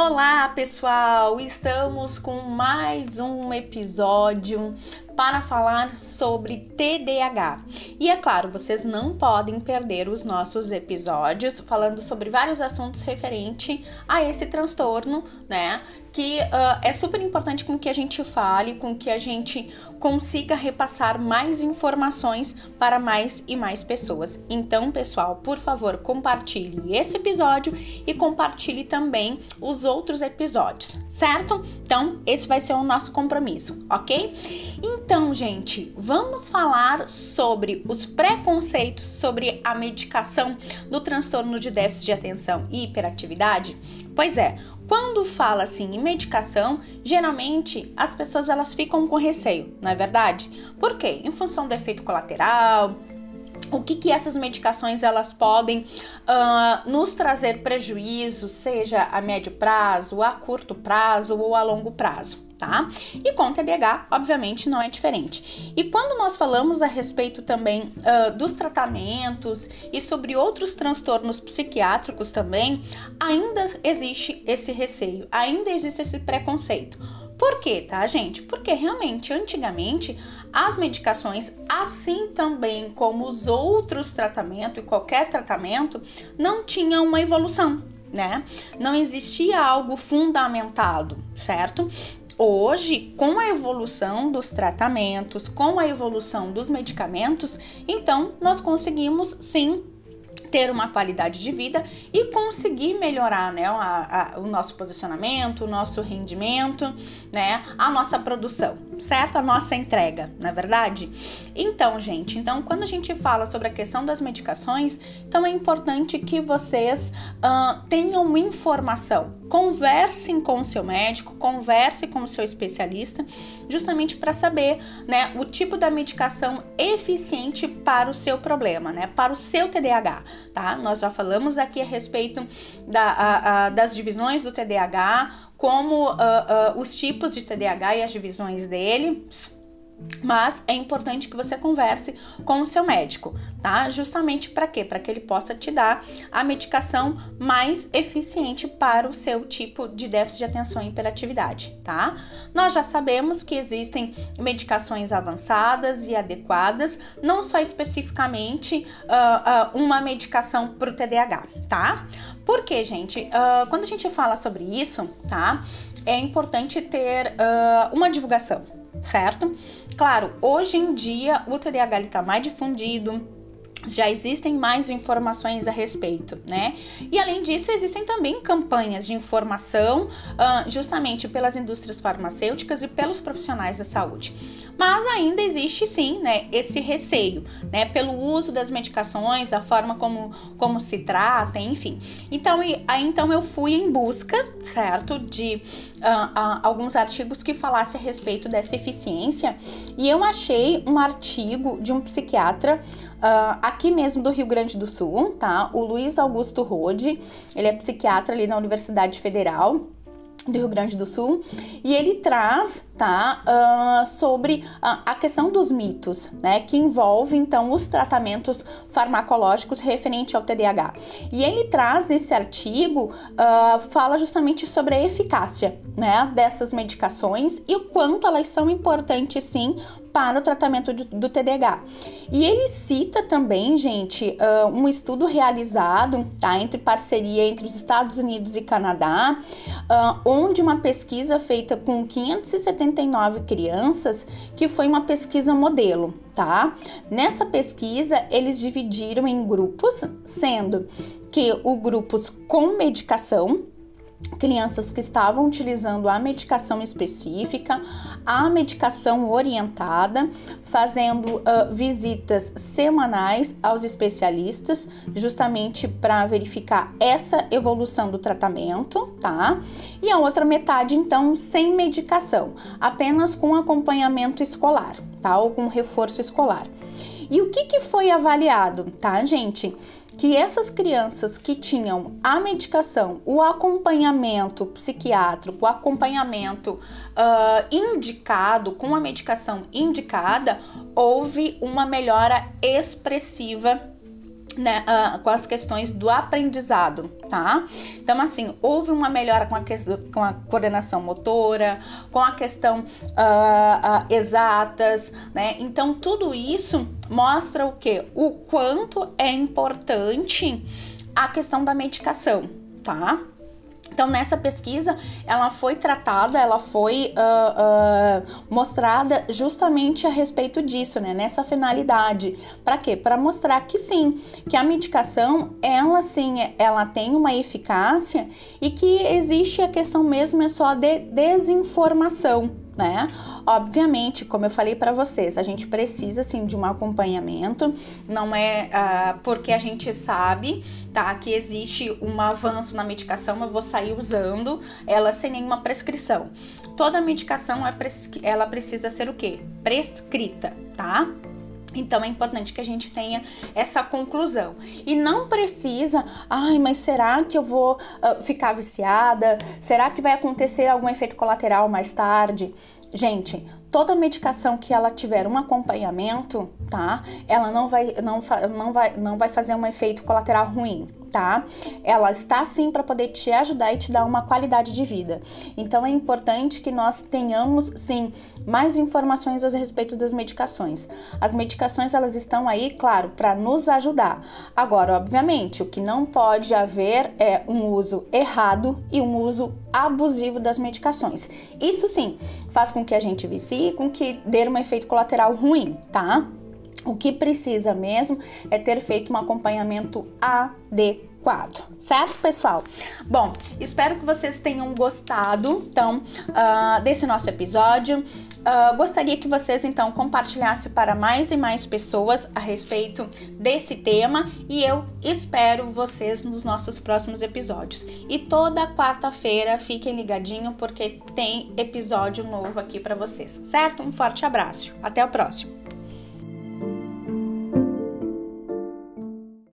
Olá, pessoal! Estamos com mais um episódio para falar sobre TDAH. E é claro, vocês não podem perder os nossos episódios falando sobre vários assuntos referente a esse transtorno, né? Que uh, é super importante com que a gente fale, com que a gente consiga repassar mais informações para mais e mais pessoas. Então, pessoal, por favor, compartilhe esse episódio e compartilhe também os outros episódios, certo? Então, esse vai ser o nosso compromisso, ok? Então, gente, vamos falar sobre os preconceitos sobre a medicação do transtorno de déficit de atenção e hiperatividade? Pois é, quando fala assim em medicação, geralmente as pessoas elas ficam com receio, não é verdade? Por quê? Em função do efeito colateral, o que, que essas medicações elas podem uh, nos trazer prejuízo, seja a médio prazo, a curto prazo ou a longo prazo tá? E com TDAH, obviamente, não é diferente. E quando nós falamos a respeito também uh, dos tratamentos e sobre outros transtornos psiquiátricos também, ainda existe esse receio, ainda existe esse preconceito. Por quê, tá, gente? Porque realmente, antigamente, as medicações, assim também como os outros tratamentos e qualquer tratamento, não tinham uma evolução, né? Não existia algo fundamentado, certo? Hoje, com a evolução dos tratamentos, com a evolução dos medicamentos, então nós conseguimos sim ter uma qualidade de vida e conseguir melhorar né, a, a, o nosso posicionamento, o nosso rendimento, né, a nossa produção, certo? A nossa entrega, na é verdade? Então, gente, então quando a gente fala sobre a questão das medicações, então é importante que vocês uh, tenham informação, conversem com o seu médico, converse com o seu especialista, justamente para saber, né, o tipo da medicação eficiente para o seu problema, né, para o seu TDAH tá? Nós já falamos aqui a respeito da, a, a, das divisões do TDAH, como uh, uh, os tipos de TDAH e as divisões dele mas é importante que você converse com o seu médico, tá? Justamente para quê? Para que ele possa te dar a medicação mais eficiente para o seu tipo de déficit de atenção e hiperatividade, tá? Nós já sabemos que existem medicações avançadas e adequadas, não só especificamente uh, uh, uma medicação para o TDAH, tá? Porque, gente, uh, quando a gente fala sobre isso, tá? É importante ter uma divulgação, certo? Claro, hoje em dia o TDAH está mais difundido, já existem mais informações a respeito, né? E além disso, existem também campanhas de informação, uh, justamente pelas indústrias farmacêuticas e pelos profissionais da saúde. Mas ainda existe sim, né, esse receio, né, pelo uso das medicações, a forma como, como se trata, enfim. Então, aí então eu fui em busca, certo, de uh, uh, alguns artigos que falassem a respeito dessa eficiência e eu achei um artigo de um psiquiatra Uh, aqui mesmo do Rio Grande do Sul, tá? O Luiz Augusto Rode, ele é psiquiatra ali na Universidade Federal do Rio Grande do Sul e ele traz tá uh, sobre uh, a questão dos mitos né que envolve então os tratamentos farmacológicos referente ao TDAH e ele traz nesse artigo uh, fala justamente sobre a eficácia né dessas medicações e o quanto elas são importantes sim para o tratamento do, do TDAH. E ele cita também, gente, uh, um estudo realizado tá, entre parceria entre os Estados Unidos e Canadá, onde uma pesquisa feita com 579 crianças, que foi uma pesquisa modelo, tá? Nessa pesquisa, eles dividiram em grupos, sendo que o grupos com medicação, crianças que estavam utilizando a medicação específica, a medicação orientada, fazendo uh, visitas semanais aos especialistas, justamente para verificar essa evolução do tratamento, tá? E a outra metade, então, sem medicação, apenas com acompanhamento escolar, tá? Ou com reforço escolar. E o que, que foi avaliado, tá, gente? que essas crianças que tinham a medicação, o acompanhamento psiquiátrico, o acompanhamento uh, indicado, com a medicação indicada, houve uma melhora expressiva né, uh, com as questões do aprendizado, tá? Então, assim, houve uma melhora com a, com a coordenação motora, com a questão uh, uh, exatas, né? Então, tudo isso mostra o que? O quanto é importante a questão da medicação, tá? Então, nessa pesquisa, ela foi tratada, ela foi uh, uh, mostrada justamente a respeito disso, né? Nessa finalidade. Para quê? Para mostrar que sim, que a medicação, ela sim, ela tem uma eficácia e que existe a questão mesmo é só de desinformação, né? Obviamente, como eu falei para vocês, a gente precisa sim de um acompanhamento, não é uh, porque a gente sabe, tá, que existe um avanço na medicação, eu vou sair usando ela sem nenhuma prescrição. Toda medicação é ela precisa ser o quê? Prescrita, tá? Então é importante que a gente tenha essa conclusão. E não precisa, ai, mas será que eu vou uh, ficar viciada? Será que vai acontecer algum efeito colateral mais tarde? Gente, toda medicação que ela tiver um acompanhamento, tá? Ela não vai, não, não vai, não vai fazer um efeito colateral ruim tá? Ela está sim para poder te ajudar e te dar uma qualidade de vida. Então é importante que nós tenhamos sim mais informações a respeito das medicações. As medicações elas estão aí, claro, para nos ajudar. Agora, obviamente, o que não pode haver é um uso errado e um uso abusivo das medicações. Isso sim faz com que a gente vicie, com que dê um efeito colateral ruim, tá? O que precisa mesmo é ter feito um acompanhamento adequado, certo, pessoal? Bom, espero que vocês tenham gostado, então, uh, desse nosso episódio. Uh, gostaria que vocês, então, compartilhassem para mais e mais pessoas a respeito desse tema e eu espero vocês nos nossos próximos episódios. E toda quarta-feira fiquem ligadinho porque tem episódio novo aqui para vocês, certo? Um forte abraço. Até o próximo.